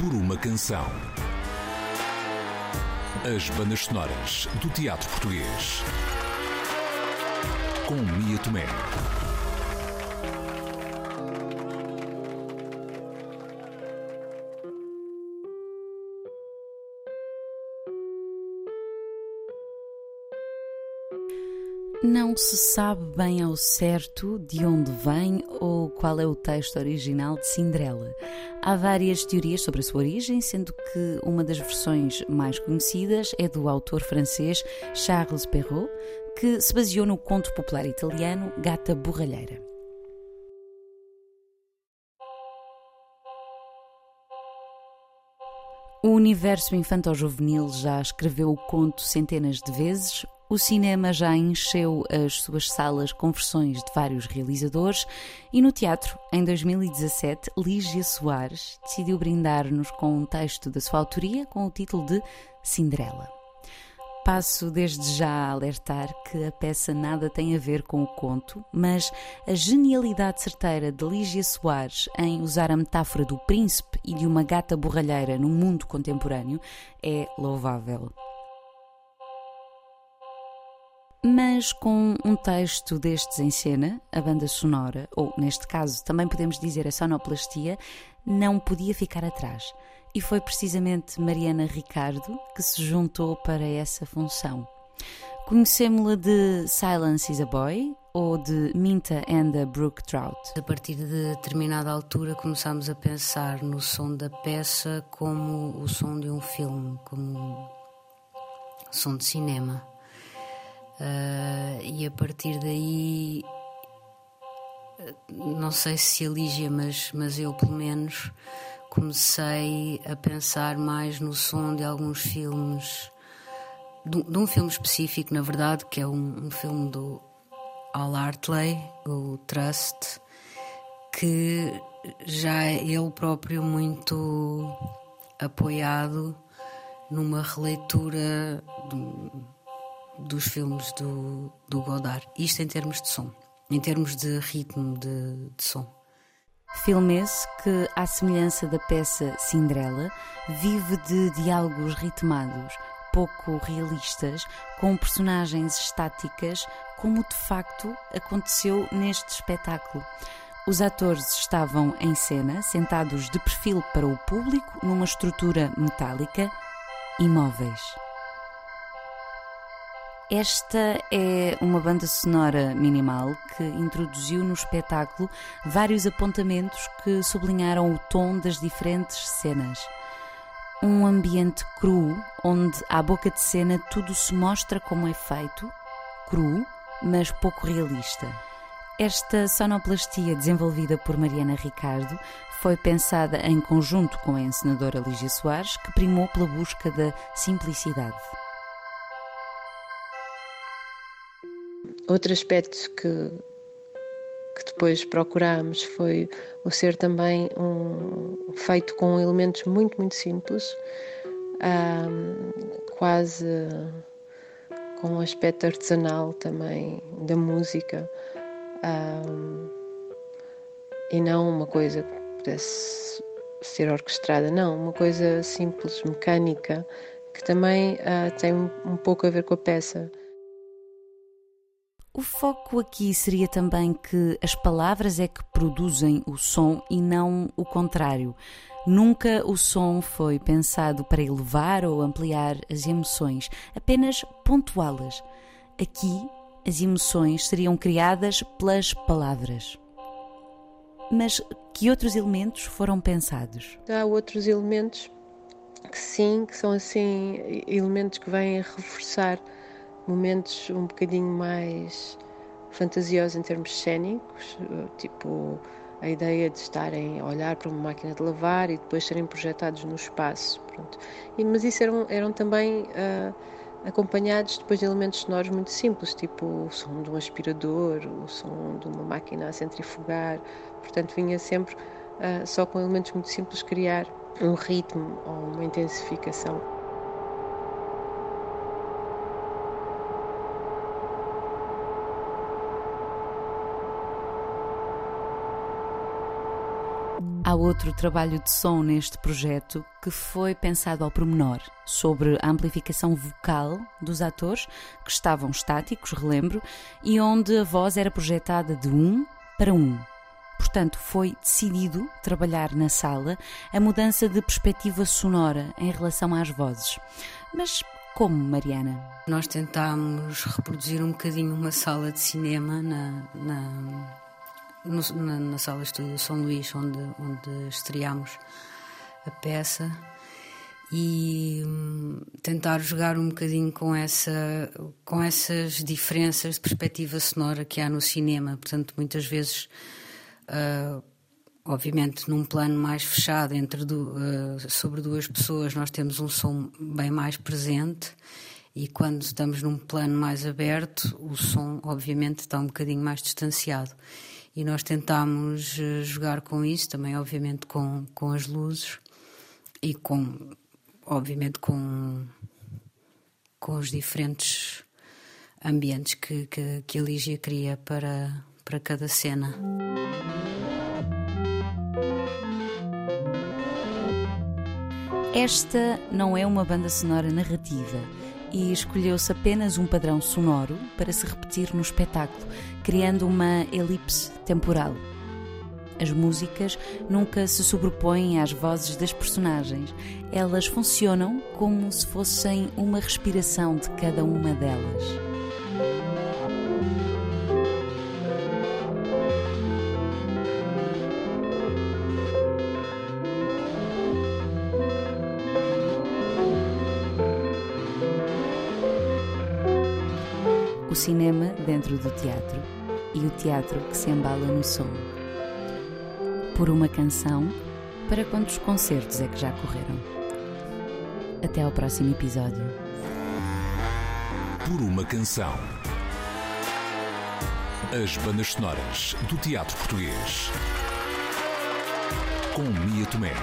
por uma canção. As bandas sonoras do teatro português. Com Mia Tomé. Não se sabe bem ao certo de onde vem ou qual é o texto original de Cinderela. Há várias teorias sobre a sua origem, sendo que uma das versões mais conhecidas é do autor francês Charles Perrault, que se baseou no conto popular italiano Gata Borralheira. O universo infantil-juvenil já escreveu o conto centenas de vezes, o cinema já encheu as suas salas com versões de vários realizadores e no teatro, em 2017, Lígia Soares decidiu brindar-nos com um texto da sua autoria com o título de Cinderela. Passo desde já a alertar que a peça nada tem a ver com o conto, mas a genialidade certeira de Lígia Soares em usar a metáfora do príncipe e de uma gata borralheira no mundo contemporâneo é louvável. Mas com um texto destes em cena, a banda sonora, ou neste caso também podemos dizer a sonoplastia, não podia ficar atrás. E foi precisamente Mariana Ricardo que se juntou para essa função. Conhecemos-la de Silence is a Boy ou de Minta and the Brook Trout. A partir de determinada altura começámos a pensar no som da peça como o som de um filme, como som de cinema. Uh, e a partir daí, não sei se se Lígia, mas, mas eu pelo menos comecei a pensar mais no som de alguns filmes, de, de um filme específico, na verdade, que é um, um filme do Al Hartley, o Trust, que já é ele próprio muito apoiado numa releitura. De, dos filmes do, do Godard. Isto em termos de som, em termos de ritmo de, de som. Filme esse que, à semelhança da peça Cinderela, vive de diálogos ritmados, pouco realistas, com personagens estáticas, como de facto aconteceu neste espetáculo. Os atores estavam em cena, sentados de perfil para o público, numa estrutura metálica, imóveis. Esta é uma banda sonora minimal que introduziu no espetáculo vários apontamentos que sublinharam o tom das diferentes cenas. Um ambiente cru, onde à boca de cena tudo se mostra como é feito, cru, mas pouco realista. Esta sonoplastia desenvolvida por Mariana Ricardo foi pensada em conjunto com a encenadora Lígia Soares, que primou pela busca da simplicidade. Outro aspecto que, que depois procurámos foi o ser também um, feito com elementos muito, muito simples, um, quase com um aspecto artesanal também da música um, e não uma coisa que pudesse ser orquestrada, não, uma coisa simples, mecânica, que também uh, tem um pouco a ver com a peça. O foco aqui seria também que as palavras é que produzem o som e não o contrário. Nunca o som foi pensado para elevar ou ampliar as emoções, apenas pontuá-las. Aqui, as emoções seriam criadas pelas palavras. Mas que outros elementos foram pensados? Há outros elementos que sim, que são assim elementos que vêm reforçar momentos um bocadinho mais fantasiosos em termos cênicos, tipo a ideia de estarem a olhar para uma máquina de lavar e depois serem projetados no espaço. Pronto. E, mas isso eram, eram também uh, acompanhados depois de elementos sonoros muito simples, tipo o som de um aspirador, o som de uma máquina a centrifugar. Portanto, vinha sempre uh, só com elementos muito simples criar um ritmo ou uma intensificação. Há outro trabalho de som neste projeto que foi pensado ao pormenor sobre a amplificação vocal dos atores que estavam estáticos, relembro, e onde a voz era projetada de um para um. Portanto, foi decidido trabalhar na sala a mudança de perspectiva sonora em relação às vozes. Mas como, Mariana? Nós tentámos reproduzir um bocadinho uma sala de cinema na, na, no, na, na sala de estúdio São Luís, onde, onde estreámos a peça e hum, tentar jogar um bocadinho com, essa, com essas diferenças de perspectiva sonora que há no cinema. Portanto, muitas vezes, uh, obviamente, num plano mais fechado entre du, uh, sobre duas pessoas, nós temos um som bem mais presente. E quando estamos num plano mais aberto, o som, obviamente, está um bocadinho mais distanciado. E nós tentámos uh, jogar com isso, também, obviamente, com, com as luzes e com, obviamente, com, com os diferentes ambientes que, que, que a Lígia cria para, para cada cena. Esta não é uma banda sonora narrativa e escolheu-se apenas um padrão sonoro para se repetir no espetáculo, criando uma elipse temporal. As músicas nunca se sobrepõem às vozes das personagens, elas funcionam como se fossem uma respiração de cada uma delas. Cinema dentro do teatro e o teatro que se embala no som. Por uma canção, para quantos concertos é que já correram? Até ao próximo episódio. Por uma canção. As bandas sonoras do teatro português. Com Mia Tomé.